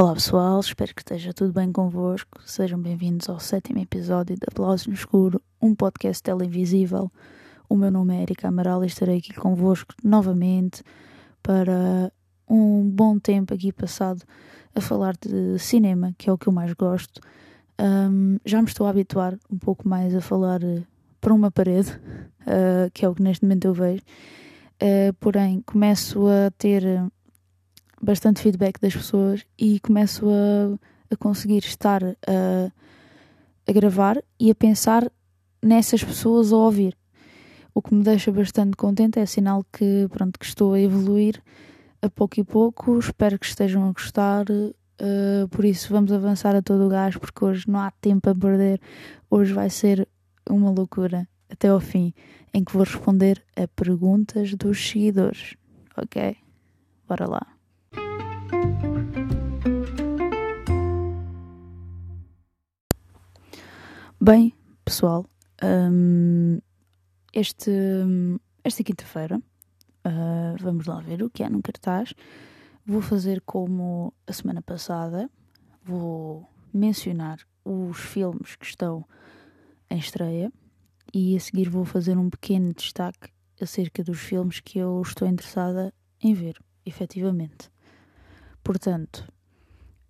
Olá pessoal, espero que esteja tudo bem convosco. Sejam bem-vindos ao sétimo episódio de Aplausos no Escuro, um podcast televisível. O meu nome é Erika Amaral e estarei aqui convosco novamente para um bom tempo aqui passado a falar de cinema, que é o que eu mais gosto. Um, já me estou a habituar um pouco mais a falar uh, para uma parede, uh, que é o que neste momento eu vejo. Uh, porém, começo a ter bastante feedback das pessoas e começo a, a conseguir estar a, a gravar e a pensar nessas pessoas a ouvir. O que me deixa bastante contente é sinal que, pronto, que estou a evoluir a pouco e pouco. Espero que estejam a gostar. Uh, por isso, vamos avançar a todo o gás, porque hoje não há tempo a perder. Hoje vai ser uma loucura até ao fim, em que vou responder a perguntas dos seguidores. Ok? Bora lá. Bem, pessoal, um, este, esta quinta-feira uh, vamos lá ver o que há no cartaz. Vou fazer como a semana passada, vou mencionar os filmes que estão em estreia e a seguir vou fazer um pequeno destaque acerca dos filmes que eu estou interessada em ver, efetivamente. Portanto,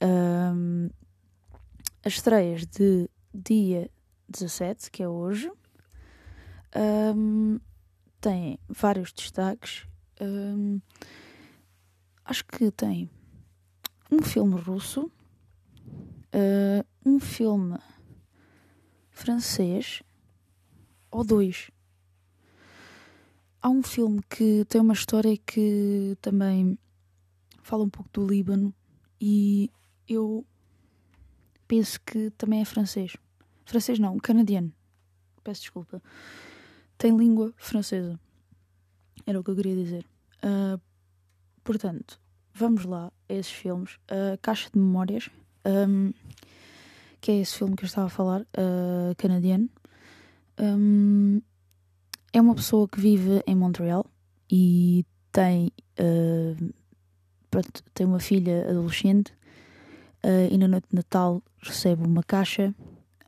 um, as estreias de dia 17, que é hoje, um, tem vários destaques. Um, acho que tem um filme russo, uh, um filme francês ou dois. Há um filme que tem uma história que também fala um pouco do Líbano e eu penso que também é francês. Francês não, canadiano. Peço desculpa. Tem língua francesa. Era o que eu queria dizer. Uh, portanto, vamos lá a esses filmes. A Caixa de Memórias, um, que é esse filme que eu estava a falar, uh, canadiano. Um, é uma pessoa que vive em Montreal e tem, uh, pronto, tem uma filha adolescente uh, e na noite de Natal recebe uma caixa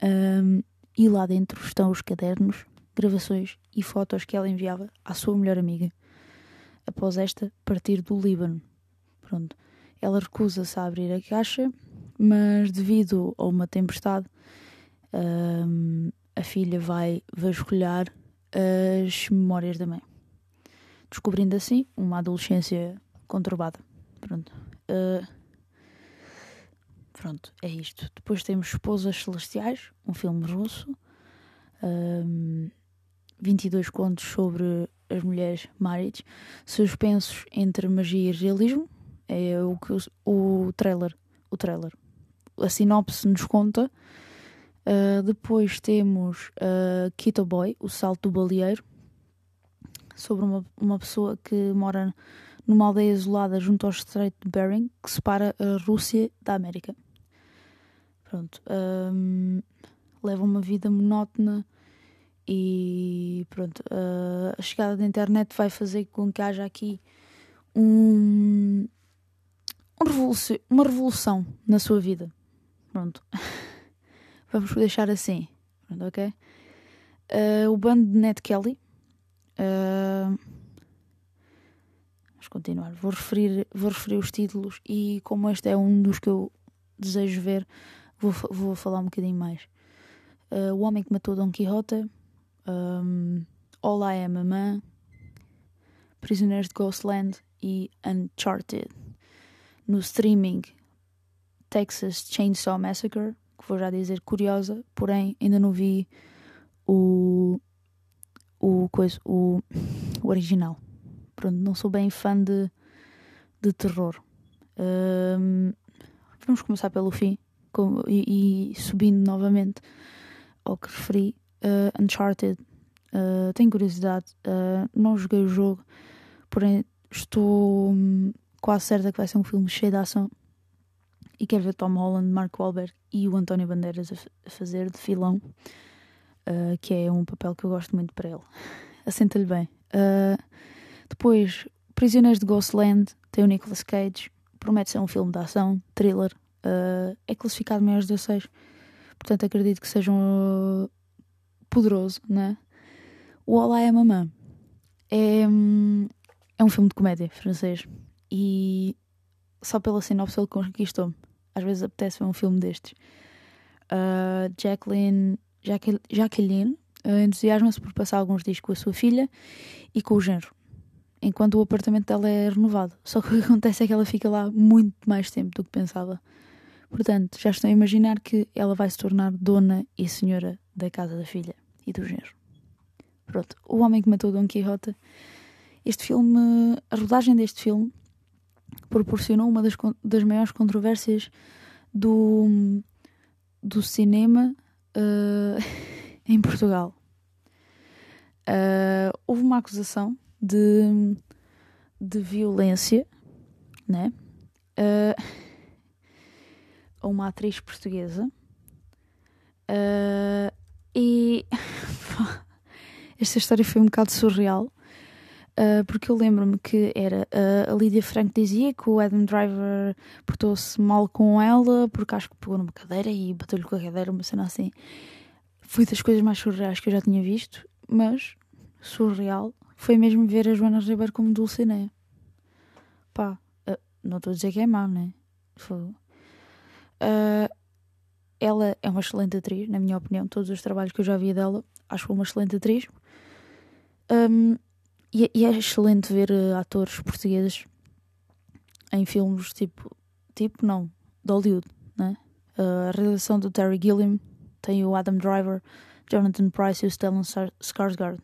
um, e lá dentro estão os cadernos, gravações e fotos que ela enviava à sua melhor amiga. Após esta partir do Líbano. Pronto. Ela recusa-se a abrir a caixa, mas devido a uma tempestade, um, a filha vai vasculhar as memórias da mãe, descobrindo assim uma adolescência conturbada. Pronto. Uh, Pronto, é isto. Depois temos Esposas Celestiais, um filme russo. Um, 22 contos sobre as mulheres marriage. Suspensos entre magia e realismo. É o que o, o trailer. O trailer. A sinopse nos conta. Uh, depois temos uh, Boy, o salto do baleeiro. Sobre uma, uma pessoa que mora numa aldeia isolada junto ao Estreito de Bering, que separa a Rússia da América. Pronto. Um, leva uma vida monótona e pronto. Uh, a chegada da internet vai fazer com que haja aqui um, um uma revolução na sua vida. Pronto. Vamos deixar assim. Pronto, ok? Uh, o bando de Ned Kelly. Uh, vamos continuar. Vou referir, vou referir os títulos e como este é um dos que eu desejo ver, Vou, vou falar um bocadinho mais. Uh, o Homem que Matou Don Quixote, um, Am a Man, Prisioneiros de Ghostland e Uncharted. No streaming, Texas Chainsaw Massacre, que vou já dizer curiosa, porém ainda não vi o, o, coisa, o, o original. Pronto, não sou bem fã de, de terror. Um, vamos começar pelo fim com, e, e, subindo novamente ao que referi, uh, Uncharted. Uh, tenho curiosidade, uh, não joguei o jogo, porém estou hum, quase certa que vai ser um filme cheio de ação e quero ver Tom Holland, Mark Wahlberg e o António Bandeiras a, a fazer de filão, uh, que é um papel que eu gosto muito para ele. Assenta-lhe bem. Depois, Prisioneiros de Ghostland, tem o Nicolas Cage, promete ser um filme de ação, thriller, é classificado maiores de 16, portanto acredito que seja um poderoso, né? O Olá é Mamã é, é um filme de comédia francês e só pela sinopse ele conquistou-me. Às vezes apetece ver um filme destes. Uh, Jacqueline, Jacqueline, uh, entusiasma-se por passar alguns dias com a sua filha e com o genro, enquanto o apartamento dela é renovado. Só que o que acontece é que ela fica lá muito mais tempo do que pensava. Portanto, já estou a imaginar que ela vai se tornar dona e senhora da casa da filha e do genro. Pronto, O Homem que Matou Don Quixote. Este filme, a rodagem deste filme proporcionou uma das, das maiores controvérsias do, do cinema uh, em Portugal. Uh, houve uma acusação de, de violência, né? Uh, a uma atriz portuguesa. Uh, e esta história foi um bocado surreal. Uh, porque eu lembro-me que era uh, a Lídia Franco dizia que o Adam Driver portou-se mal com ela porque acho que pegou numa cadeira e bateu-lhe com a cadeira, uma cena assim. Foi das coisas mais surreais que eu já tinha visto, mas surreal foi mesmo ver a Joana Ribeiro como Dulcinea. Pá, uh, não estou a dizer que é má, né? Foi. ela é uma excelente atriz, na minha opinião. Todos os trabalhos que eu já vi dela, acho que uma excelente atriz. Um, e, e, é excelente ver uh, atores portugueses em filmes tipo, tipo não, de Hollywood, né? Uh, a realização do Terry Gilliam tem o Adam Driver, Jonathan Price e o Stellan Skarsgård.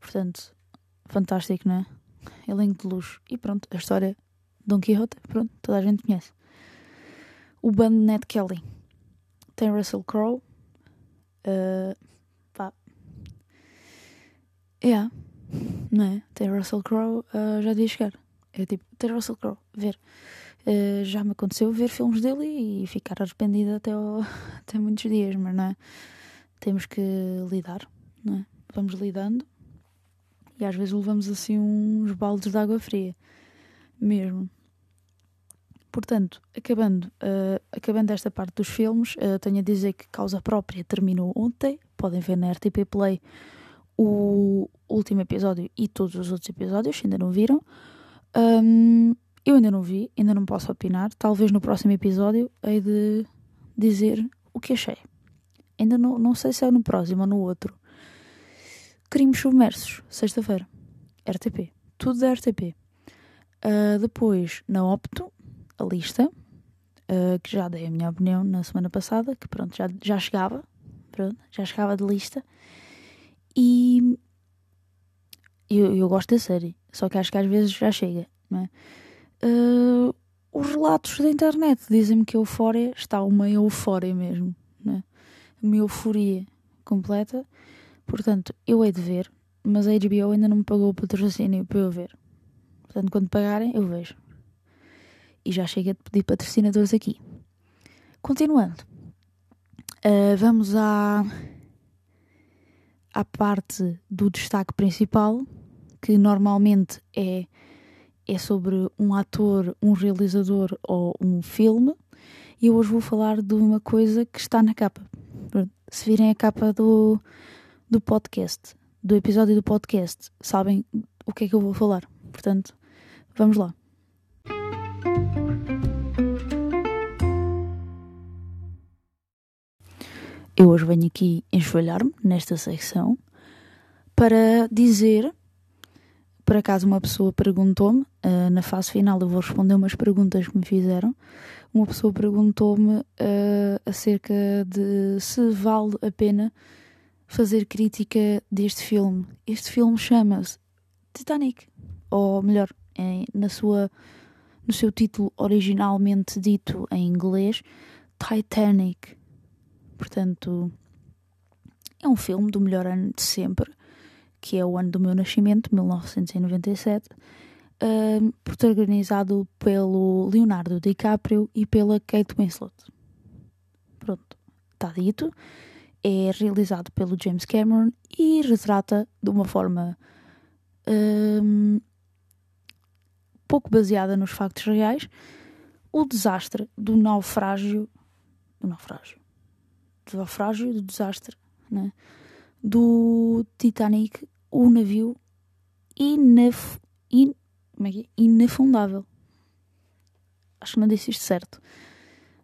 Portanto, fantástico, não é? Elenco de luxo. E pronto, a história de Don Quixote, pronto, toda a gente conhece. O band Ned Kelly tem Russell Crowe. Uh, Yeah. Não é? Tem Russell Crowe, uh, já devia chegar. É tipo, ter Russell Crowe, ver. Uh, já me aconteceu ver filmes dele e ficar arrependida até, ao, até muitos dias, mas não é? Temos que lidar, não é? Vamos lidando e às vezes levamos assim uns baldes de água fria, mesmo. Portanto, acabando, uh, acabando esta parte dos filmes, uh, tenho a dizer que Causa Própria terminou ontem. Podem ver na RTP Play o último episódio e todos os outros episódios, se ainda não viram. Um, eu ainda não vi, ainda não posso opinar. Talvez no próximo episódio hei de dizer o que achei. Ainda não, não sei se é no próximo ou no outro. Crimes Submersos, sexta-feira. RTP. Tudo da RTP. Uh, depois, na Opto, a lista, uh, que já dei a minha opinião na semana passada, que pronto, já, já chegava. Pronto, já chegava de lista. E eu, eu gosto da série, só que acho que às vezes já chega, não é? Uh, os relatos da internet dizem-me que a Eufória está uma eufória mesmo, não é? Uma euforia completa. Portanto, eu hei de ver, mas a HBO ainda não me pagou o patrocínio para eu ver. Portanto, quando pagarem, eu vejo. E já chega de pedir patrocinadores aqui. Continuando, uh, vamos à à parte do destaque principal, que normalmente é, é sobre um ator, um realizador ou um filme, e hoje vou falar de uma coisa que está na capa. Se virem a capa do, do podcast, do episódio do podcast, sabem o que é que eu vou falar. Portanto, vamos lá. Eu hoje venho aqui enxovalhar-me nesta secção para dizer, por acaso uma pessoa perguntou-me, uh, na fase final eu vou responder umas perguntas que me fizeram, uma pessoa perguntou-me uh, acerca de se vale a pena fazer crítica deste filme. Este filme chama-se Titanic, ou melhor, em, na sua, no seu título originalmente dito em inglês, Titanic. Portanto, é um filme do melhor ano de sempre, que é o ano do meu nascimento, 1997. uh, protagonizado pelo Leonardo DiCaprio e pela Kate Winslet. Pronto, está dito. É realizado pelo James Cameron e retrata de uma forma um, pouco baseada nos factos reais o desastre do naufrágio do naufrágio do naufrágio, do desastre né? do Titanic, o navio inaf, in, como é que é? inafundável. Acho que não disse isto certo,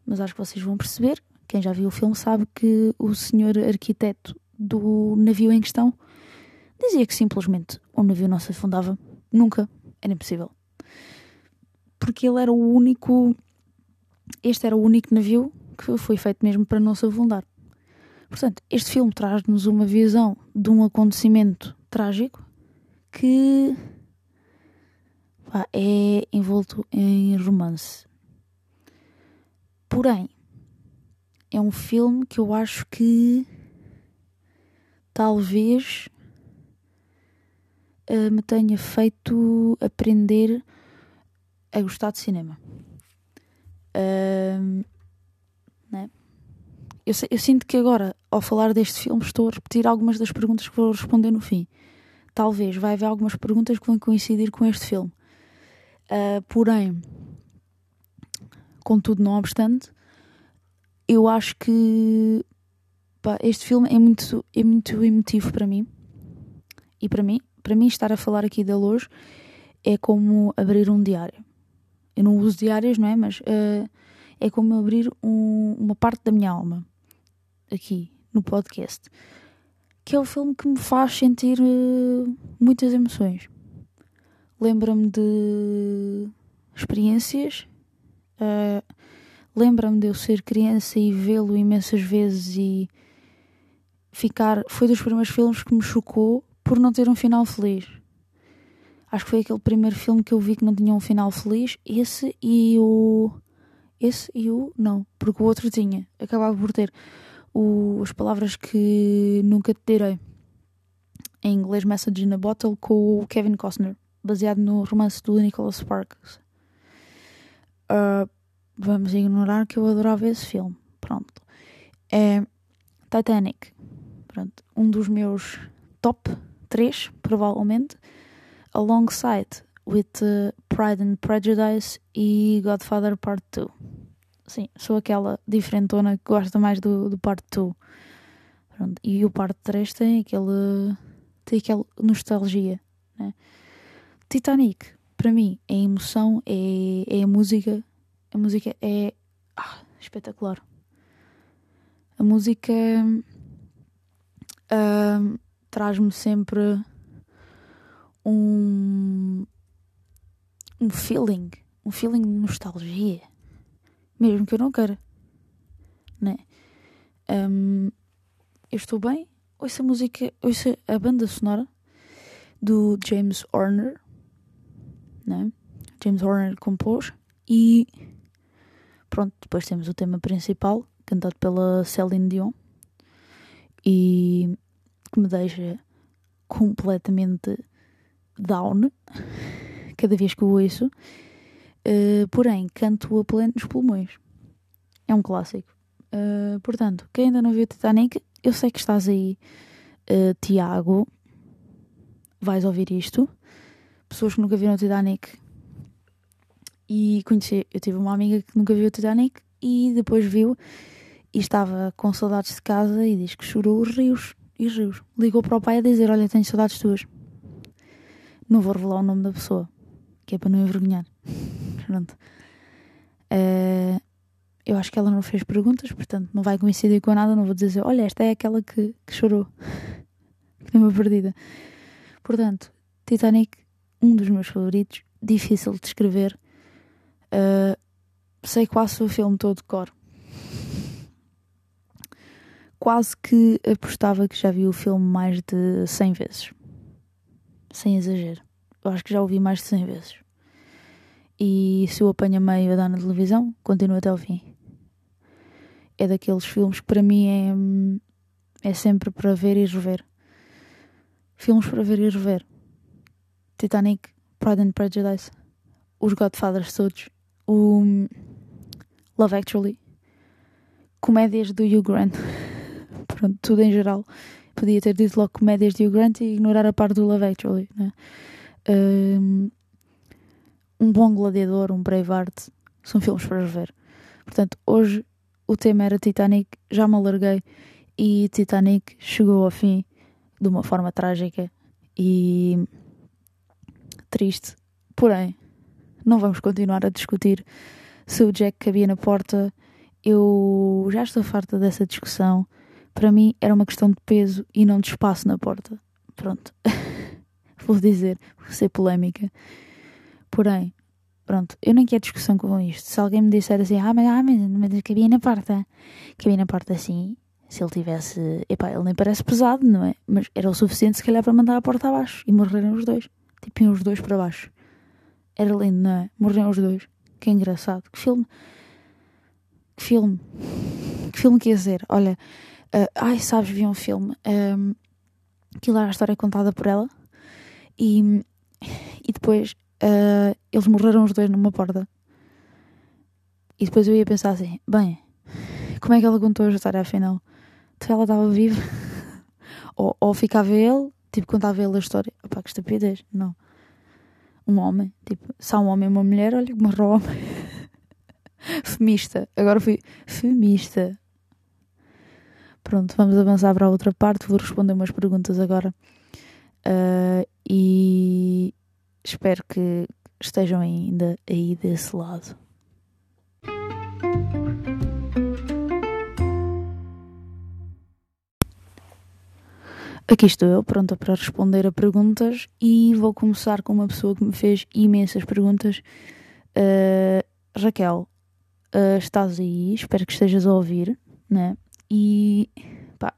mas acho que vocês vão perceber. Quem já viu o filme sabe que o senhor arquiteto do navio em questão dizia que simplesmente o navio não se afundava nunca, era impossível. Porque ele era o único. Este era o único navio que foi feito mesmo para não se afundar. Portanto, este filme traz-nos uma visão de um acontecimento trágico que pá, é envolto em romance. Porém, é um filme que eu acho que talvez uh, me tenha feito aprender a gostar de cinema. Uh? Eu, eu, sinto que agora, ao falar deste filme, estou a repetir algumas das perguntas que vou responder no fim. Talvez vai haver algumas perguntas que vão coincidir com este filme. Uh, porém, contudo, não obstante, eu acho que pá, este filme é muito, é muito emotivo para mim. E para mim, para mim, estar a falar aqui dele hoje é como abrir um diário. Eu não uso diários, não é? Mas uh, é como abrir um, uma parte da minha alma aqui no podcast, que é o filme que me faz sentir uh, muitas emoções. Lembra-me de experiências, uh, lembra-me de eu ser criança e vê-lo imensas vezes e ficar. Foi dos primeiros filmes que me chocou por não ter um final feliz. Acho que foi aquele primeiro filme que eu vi que não tinha um final feliz. Esse e o. Esse e o. Não, porque o outro tinha. Acabava por ter o, as palavras que nunca te direi. Em inglês, Message in a Bottle, com o Kevin Costner, baseado no romance do Nicholas Sparks. Uh, vamos ignorar que eu adorava esse filme. Pronto. É Titanic. Pronto. Um dos meus top 3, provavelmente. Alongside with uh, Pride and Prejudice e Godfather Part 2. Sim, sou aquela diferentona que gosta mais do, do parte 2. E o parte 3 tem aquele. tem aquela nostalgia. Né? Titanic, para mim, é emoção, é, é a música. A música é ah, espetacular. A música uh, traz-me sempre um, um feeling, um feeling de nostalgia mesmo que eu não queira, né? Um, eu estou bem, ouço a música, ouço a banda sonora do James Horner, né? James Horner compôs e pronto, depois temos o tema principal, cantado pela Celine Dion e que me deixa completamente down cada vez que o ouço Uh, porém, canto a plenos pulmões. É um clássico. Uh, portanto, quem ainda não viu Titanic, eu sei que estás aí, uh, Tiago. Vais ouvir isto. Pessoas que nunca viram Titanic. E conheci, eu tive uma amiga que nunca viu Titanic e depois viu e estava com saudades de casa e diz que chorou os rios e os rios. Ligou para o pai a dizer: Olha, tenho saudades tuas. Não vou revelar o nome da pessoa, que é para não envergonhar. Pronto. Uh, eu acho que ela não fez perguntas, portanto não vai coincidir com nada. Não vou dizer, olha, esta é aquela que, que chorou, que deu uma perdida. Portanto, Titanic, um dos meus favoritos, difícil de escrever. Uh, sei quase o filme todo de cor. Quase que apostava que já vi o filme mais de 100 vezes. Sem exagero. Eu acho que já o vi mais de 100 vezes. E se eu apanho a meio a dar na televisão, continuo até ao fim. É daqueles filmes que para mim é, é sempre para ver e rever. Filmes para ver e rever. Titanic, Pride and Prejudice, os Godfathers todos, o Love Actually, comédias do Hugh Grant, pronto, tudo em geral. Podia ter dito logo comédias de Hugh Grant e ignorar a parte do Love Actually, né? Um, um bom gladiador, um Braveheart, são filmes para ver. Portanto, hoje o tema era Titanic, já me alarguei e Titanic chegou ao fim de uma forma trágica e triste. Porém, não vamos continuar a discutir se o Jack cabia na porta. Eu já estou farta dessa discussão. Para mim era uma questão de peso e não de espaço na porta. Pronto. vou dizer, vou ser polémica. Porém, pronto, eu nem quero discussão com isto. Se alguém me disser assim, ah, mas, ah, mas, mas cabia na porta, cabia na porta assim, se ele tivesse. Epá, ele nem parece pesado, não é? Mas era o suficiente, se calhar, para mandar a porta abaixo e morreram os dois. Tipo, iam os dois para baixo. Era lindo, não é? Morreram os dois. Que engraçado. Que filme. Que filme. Que filme que ia ser? Olha. Uh, ai, sabes, vi um filme. Um, aquilo era a história contada por ela. E, e depois uh, eles morreram os dois numa porta. E depois eu ia pensar assim: bem, como é que ela contou a história afinal? Então ela estava viva. ou, ou ficava ele, tipo, contava ele a história. Opá, que estupidez. Não. Um homem, tipo, há um homem e uma mulher, olha que homem. Femista. Agora fui femista. Pronto, vamos avançar para a outra parte. Vou responder umas perguntas agora. Uh, e espero que estejam ainda aí desse lado. Aqui estou eu, pronta para responder a perguntas e vou começar com uma pessoa que me fez imensas perguntas. Uh, Raquel, uh, estás aí? Espero que estejas a ouvir, né? E pá,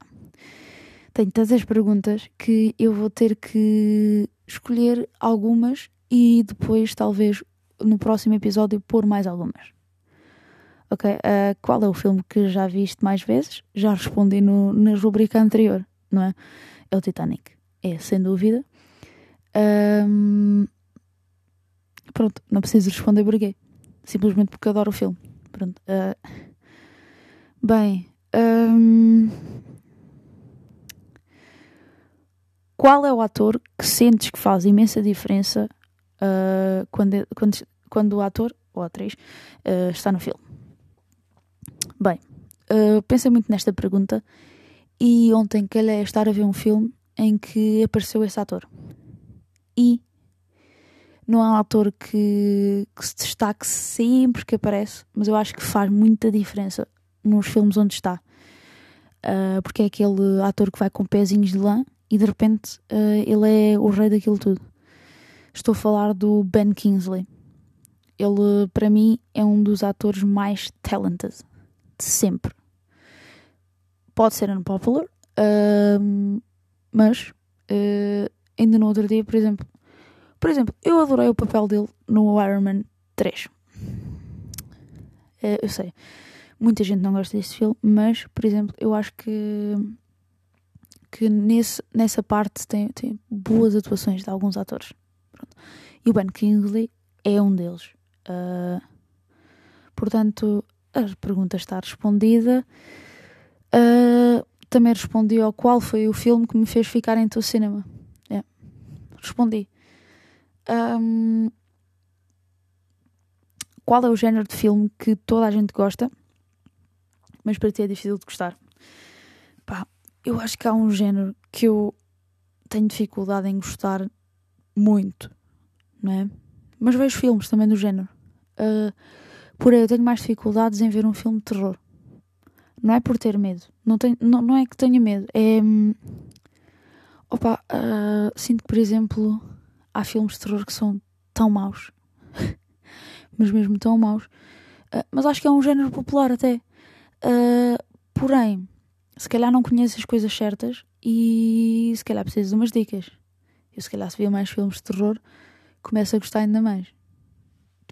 tenho tantas perguntas que eu vou ter que escolher algumas e depois, talvez, no próximo episódio, pôr mais algumas. Ok? Uh, qual é o filme que já viste mais vezes? Já respondi no, na rubrica anterior, não é? é o Titanic. É, sem dúvida. Um, pronto, não preciso responder porquê. Simplesmente porque adoro o filme. Pronto. Uh, bem. Um, qual é o ator que sentes que faz imensa diferença uh, quando, quando, quando o ator ou atriz uh, está no filme? Bem, uh, pensei muito nesta pergunta e ontem calhei a estar a ver um filme em que apareceu esse ator. E não é um ator que, que se destaque sempre que aparece, mas eu acho que faz muita diferença nos filmes onde está. Uh, porque é aquele ator que vai com pezinhos de lã e de repente uh, ele é o rei daquilo tudo. Estou a falar do Ben Kingsley. Ele, para mim, é um dos atores mais talented de sempre pode ser unpopular, uh, mas uh, ainda no outro dia, por exemplo, por exemplo, eu adorei o papel dele no Iron Man 3. Uh, eh, eu sei, muita gente não gosta desse filme, mas, por exemplo, eu acho que que nesse, nessa parte tem, tem boas atuações de alguns atores. Pronto. E o Ben Kingsley é um deles. Uh, portanto, a pergunta está respondida. Uh, também respondi ao qual foi o filme que me fez ficar em teu cinema. Yeah. Respondi. Um, qual é o género de filme que toda a gente gosta, mas para ti é difícil de gostar? Pá, eu acho que há um género que eu tenho dificuldade em gostar muito, não é? Mas vejo filmes também do género. Uh, porém, eu tenho mais dificuldades em ver um filme de terror. Não é por ter medo. Não, tenho, não, não é que tenha medo. É. Hum, opa, uh, sinto que, por exemplo, há filmes de terror que são tão maus. mas mesmo tão maus. Uh, mas acho que é um género popular até. Porém, se calhar não conheço as coisas certas e se calhar preciso de umas dicas. Eu se calhar se via mais filmes de terror, começo a gostar ainda mais.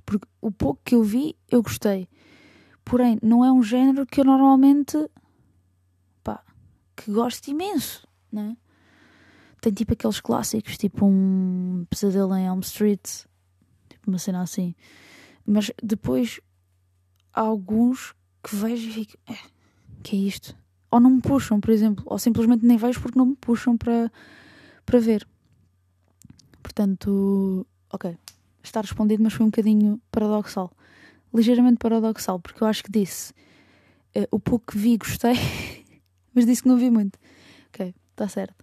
Porque o pouco que eu vi, eu gostei. Porém, não é um género que eu normalmente pá, que gosto imenso, né? tem tipo aqueles clássicos, tipo um Pesadelo em Elm Street, tipo uma cena assim. Mas depois há alguns que vejo e fico, é, que é isto? Ou não me puxam, por exemplo, ou simplesmente nem vejo porque não me puxam para, para ver. Portanto, ok, está respondido, mas foi um bocadinho paradoxal. Ligeiramente paradoxal, porque eu acho que disse uh, o pouco que vi gostei, mas disse que não vi muito. Ok, está certo.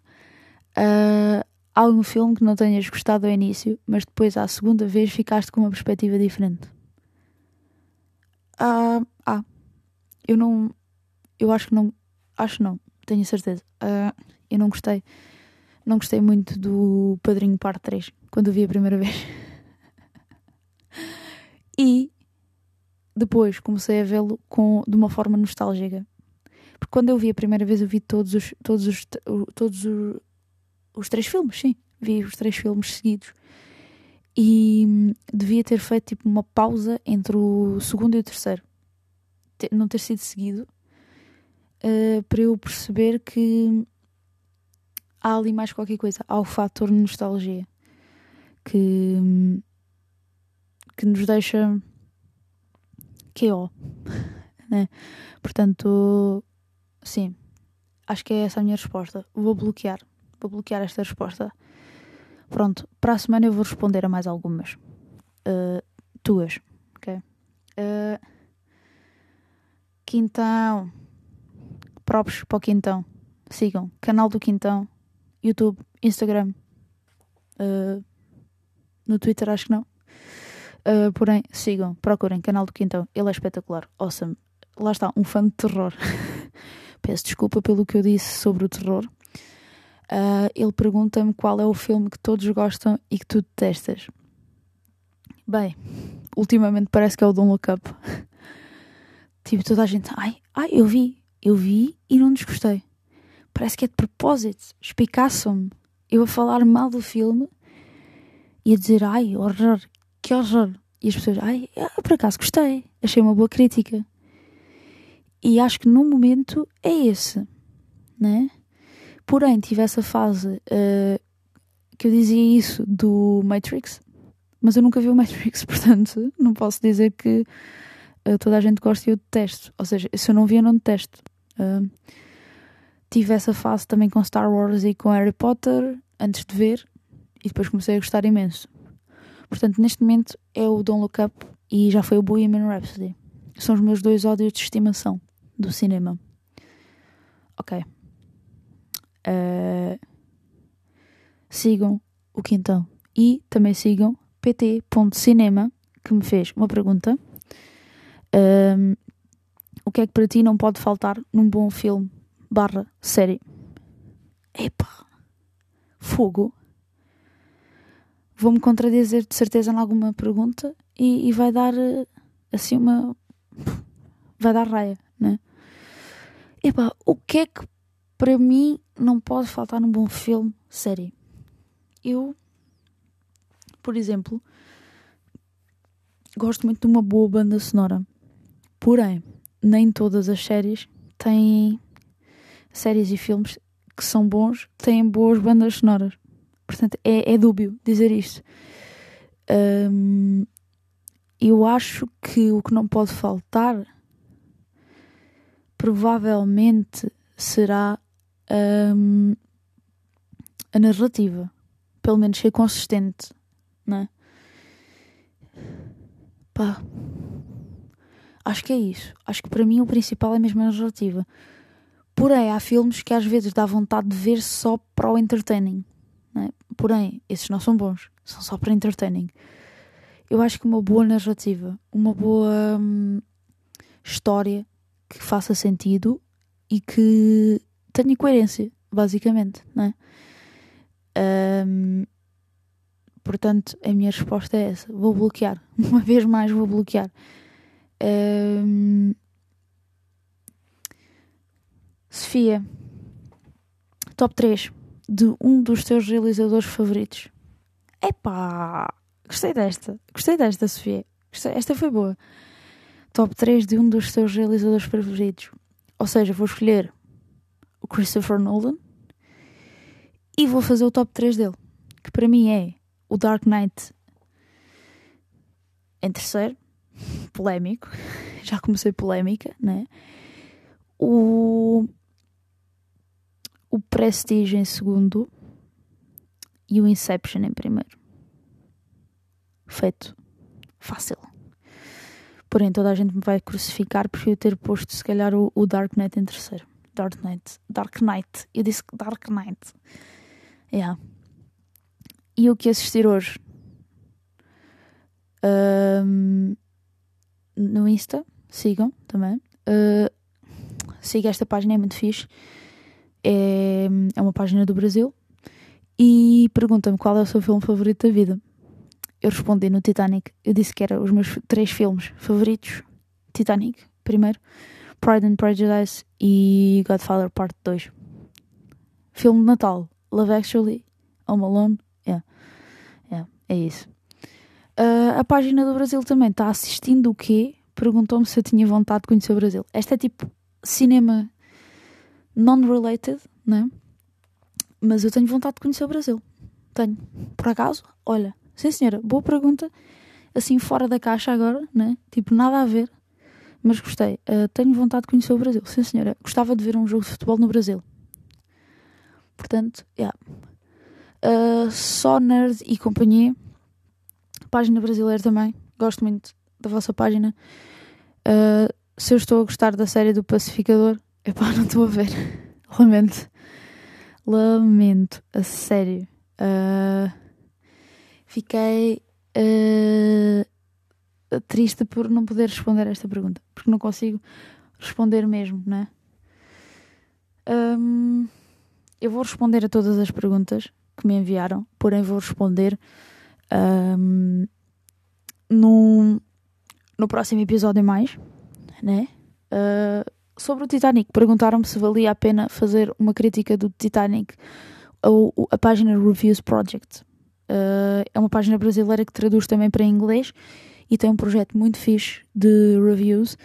Uh, há algum filme que não tenhas gostado ao início, mas depois à segunda vez ficaste com uma perspectiva diferente? Ah, ah, eu não. Eu acho que não. Acho não, tenho certeza. Uh, eu não gostei. Não gostei muito do Padrinho Parte 3 quando o vi a primeira vez. e depois comecei a vê-lo com de uma forma nostálgica. Porque quando eu vi a primeira vez, eu vi todos os, todos os, todos os, os três filmes, sim. Vi os três filmes seguidos. E hum, devia ter feito tipo uma pausa entre o segundo e o terceiro. Não ter sido seguido. Uh, para eu perceber que há ali mais qualquer coisa. Há o fator nostalgia. Que, que nos deixa que ó, né? Portanto, sim, acho que é essa a minha resposta. Vou bloquear, vou bloquear esta resposta. Pronto, para a semana eu vou responder a mais algumas. Uh, tuas, ok? Uh, Quintão, próprios para o Quintão. Sigam, canal do Quintão, YouTube, Instagram. Uh, no Twitter acho que não. Uh, porém, sigam, procurem canal do Quintão, ele é espetacular, awesome. Lá está, um fã de terror. Peço desculpa pelo que eu disse sobre o terror. Uh, ele pergunta-me qual é o filme que todos gostam e que tu detestas. Bem, ultimamente parece que é o Don't Look Up. tipo, toda a gente, ai, ai, eu vi, eu vi e não desgostei. Parece que é de propósito, espicaçam-me. Eu a falar mal do filme e a dizer, ai, horror, que horror. E as pessoas, ai, eu por acaso gostei, achei uma boa crítica. E acho que no momento é esse, né? Porém, tive essa fase uh, que eu dizia isso do Matrix, mas eu nunca vi o Matrix, portanto, não posso dizer que uh, toda a gente gosta e eu detesto. Ou seja, se eu não vi, eu não detesto. Uh, tive essa fase também com Star Wars e com Harry Potter, antes de ver, e depois comecei a gostar imenso. Portanto, neste momento é o Don't Look Up e já foi o Bohemian Rhapsody. São os meus dois ódios de estimação do cinema. Ok. Uh, sigam o Quintão. E também sigam pt.cinema, que me fez uma pergunta. Um, o que é que para ti não pode faltar num bom filme barra série? Epá, fogo vou-me contradizer de certeza em alguma pergunta e, e, vai dar eh, assim uma. vai dar raia, né? Epá, o que é que para mim não pode faltar num bom filme, série? Eu, por exemplo, gosto muito de uma boa banda sonora. Porém, nem todas as séries têm séries e filmes que são bons, têm boas bandas sonoras. Portanto, é, é dúbio dizer isto. Um, eu acho que o que não pode faltar provavelmente será um, a narrativa. Pelo menos ser consistente, não é? Pá. Acho que é isso. Acho que para mim o principal é mesmo a narrativa. Porém, há filmes que às vezes dá vontade de ver só para o entertaining. É? Porém, esses não são bons, são só para entertaining. Eu acho que uma boa narrativa, uma boa hum, história que faça sentido e que tenha coerência, basicamente, é? Um, portanto, a minha resposta é essa. Vou bloquear. Uma vez mais vou bloquear. Um, Sofia, top 3 de um dos teus realizadores favoritos. Epá! Gostei desta. Gostei desta, Sofia. Gostei. Esta foi boa. Top 3 de um dos teus realizadores favoritos. Ou seja, vou escolher o Christopher Nolan E vou fazer o top 3 dele, que para mim é o Dark Knight em terceiro, polémico, já comecei polémica, né? O, o Prestige em segundo e o Inception em primeiro. Feito. Fácil. Porém, toda a gente me vai crucificar por eu ter posto, se calhar, o, o Dark Knight em terceiro. Dark Knight. Dark Knight. Eu disse Dark Knight. Yeah. E o que assistir hoje? Um, no Insta, sigam também. Uh, siga esta página, é muito fixe. É, é uma página do Brasil. E pergunta-me qual é o seu filme favorito da vida. Eu respondi no Titanic. Eu disse que eram os meus três filmes favoritos: Titanic, primeiro, Pride and Prejudice e Godfather Part 2. Filme de Natal: Love Actually, Home Alone. Yeah. Yeah, é isso. Uh, a página do Brasil também está assistindo o quê? Perguntou-me se eu tinha vontade de conhecer o Brasil. Esta é tipo cinema non-related, né? Mas eu tenho vontade de conhecer o Brasil. Tenho. Por acaso? Olha, sim senhora, boa pergunta. Assim fora da caixa agora, né? Tipo, nada a ver. Mas gostei. Uh, tenho vontade de conhecer o Brasil. Sim senhora. Gostava de ver um jogo de futebol no Brasil. Portanto, yeah. Uh, só nerd e companhia página brasileira também. Gosto muito da vossa página. Uh, se eu estou a gostar da série do Pacificador, epá, não estou a ver. Lamento. Lamento, a sério. Uh, fiquei uh, triste por não poder responder a esta pergunta, porque não consigo responder mesmo, né? Um, eu vou responder a todas as perguntas que me enviaram, porém vou responder um, no, no próximo episódio mais, né? Uh, sobre o Titanic, perguntaram-me se valia a pena fazer uma crítica do Titanic ou a, página Reviews Project. Uh, é uma página brasileira que traduz também para inglês e tem um projeto muito fixe de reviews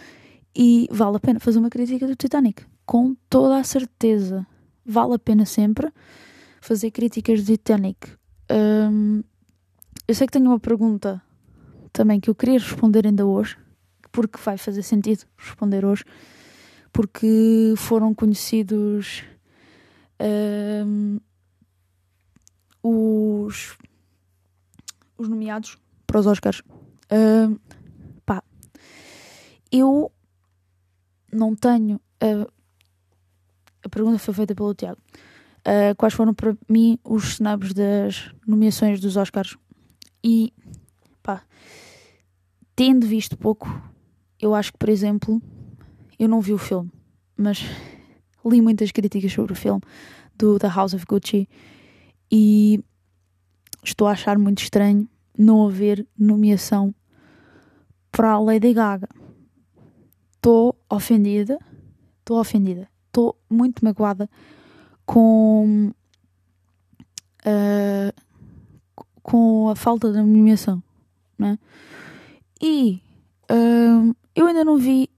e vale a pena fazer uma crítica do Titanic, com toda a certeza. Vale a pena sempre fazer críticas do Titanic. Um, eu sei que tenho uma pergunta também que eu queria responder ainda hoje, porque vai fazer sentido responder hoje, porque foram conhecidos um, os, os nomeados para os Oscars. Um, pá, eu não tenho. Uh, a pergunta foi feita pelo Tiago. Uh, quais foram para mim os snubs das nomeações dos Oscars e pá, tendo visto pouco, eu acho que, por exemplo, eu não vi o filme, mas li muitas críticas sobre o filme do The House of Gucci e estou a achar muito estranho não haver nomeação para a Lady Gaga. Estou ofendida, estou ofendida, estou muito magoada com uh, com a falta de nomeação, né? E uh, eu ainda não vi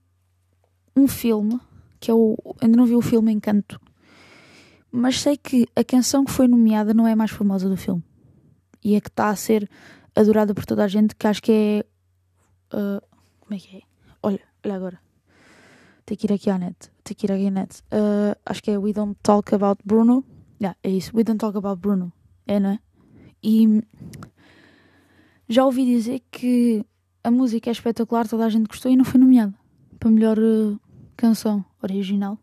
um filme, que é o. Ainda não vi o filme Encanto, mas sei que a canção que foi nomeada não é a mais famosa do filme e é que está a ser adorada por toda a gente, que acho que é. Uh, como é que é? Olha, olha agora. Tem que ir aqui à net. Tem que ir aqui à net. Uh, acho que é We Don't Talk About Bruno. Yeah, é isso. We Don't Talk About Bruno. É, não é? E já ouvi dizer que a música é espetacular, toda a gente gostou e não foi nomeada para melhor uh, canção original.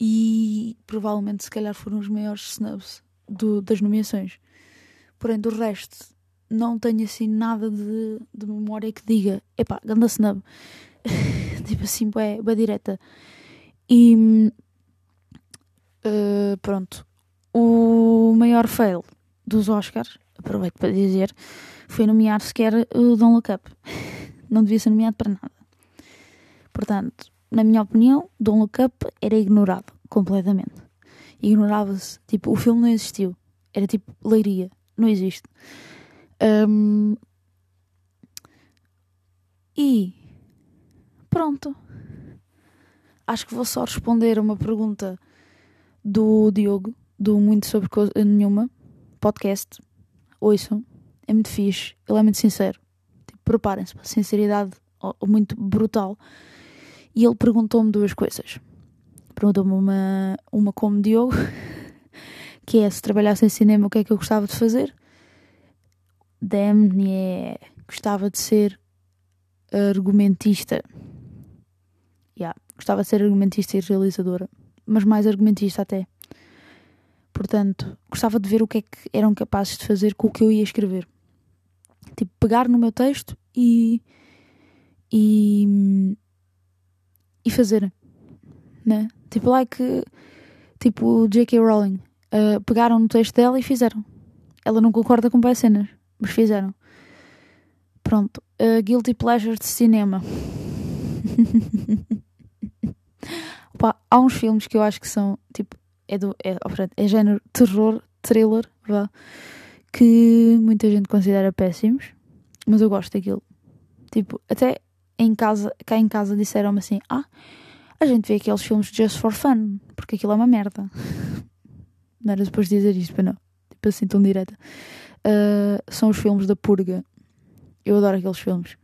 E provavelmente, se calhar, foram os maiores snubs do, das nomeações. Porém, do resto, não tenho assim nada de, de memória que diga: epá, ganda snub. tipo assim, é bem direta. E uh, pronto. O maior fail dos Oscars, aproveito para dizer, foi nomear sequer o Don't Look Up. Não devia ser nomeado para nada. Portanto, na minha opinião, Don't Look Up era ignorado completamente. Ignorava-se. Tipo, o filme não existiu. Era tipo leiria. Não existe. Um, e pronto. Acho que vou só responder a uma pergunta do Diogo do Muito Sobre Coisa Nenhuma, podcast, ouçam, é muito fixe, ele é muito sincero. Tipo, preparem-se para sinceridade muito brutal. E ele perguntou-me duas coisas. Perguntou-me uma, uma como Diogo, que é se trabalhasse em cinema o que é que eu gostava de fazer. Damn, yeah. Gostava de ser argumentista. Yeah. Gostava de ser argumentista e realizadora. Mas mais argumentista até. Portanto, gostava de ver o que é que eram capazes de fazer com o que eu ia escrever. Tipo, pegar no meu texto e. e. e fazer. Né? Tipo, like. Tipo, J.K. Rowling. Uh, pegaram no texto dela e fizeram. Ela não concorda com várias cenas, mas fizeram. Pronto. Uh, guilty pleasure de cinema. Opa, há uns filmes que eu acho que são tipo é, do, é, é género terror, thriller, vá, que muita gente considera péssimos, mas eu gosto daquilo. Tipo, até em casa, cá em casa disseram-me assim: Ah, a gente vê aqueles filmes just for fun, porque aquilo é uma merda. Não era depois de dizer isto, mas não. Tipo assim, tão direta. Uh, são os filmes da Purga. Eu adoro aqueles filmes.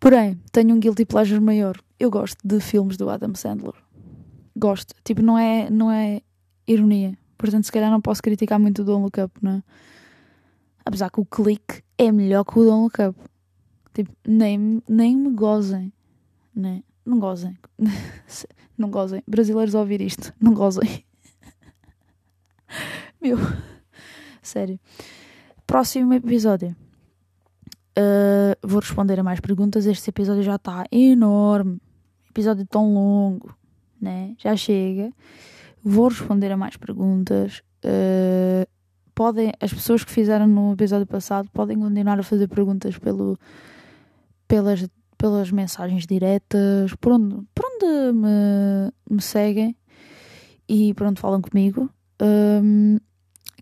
Porém, tenho um guilty pleasure maior. Eu gosto de filmes do Adam Sandler gosto. Tipo, não é, não é ironia. Portanto, se calhar não posso criticar muito o Don't Look Up, não é? Apesar que o clique é melhor que o Don't Look Up. Tipo, nem, nem me gozem. Né? Não gozem. não gozem. Brasileiros a ouvir isto. Não gozem. Meu. Sério. Próximo episódio. Uh, vou responder a mais perguntas. Este episódio já está enorme. Episódio tão longo né? Já chega. Vou responder a mais perguntas. Uh, podem, as pessoas que fizeram no episódio passado podem continuar a fazer perguntas pelo, pelas, pelas mensagens diretas, por onde, por onde me, me seguem e por onde falam comigo. Um,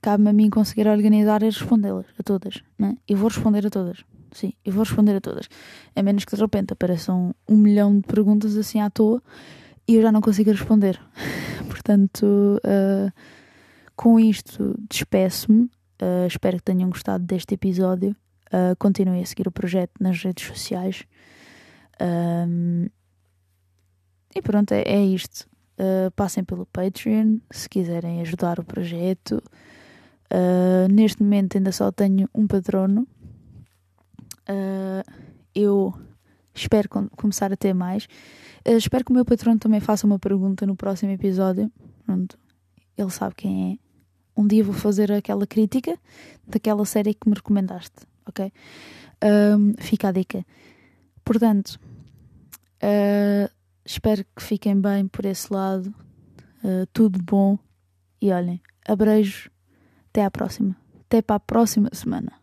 cabe-me a mim conseguir organizar e respondê-las a todas, né? E vou responder a todas. Sim, eu vou responder a todas. A menos que de repente apareçam um milhão de perguntas assim à toa e eu já não consigo responder. Portanto, uh, com isto despeço-me. Uh, espero que tenham gostado deste episódio. Uh, continuem a seguir o projeto nas redes sociais. Um, e pronto, é, é isto. Uh, passem pelo Patreon se quiserem ajudar o projeto. Uh, neste momento ainda só tenho um patrono. Uh, eu espero começar a ter mais. Uh, espero que o meu patrão também faça uma pergunta no próximo episódio. Pronto, ele sabe quem é. Um dia vou fazer aquela crítica daquela série que me recomendaste, ok? Um, fica a dica. Portanto, uh, espero que fiquem bem por esse lado. Uh, tudo bom. E olhem, abreijos. Até à próxima. Até para a próxima semana.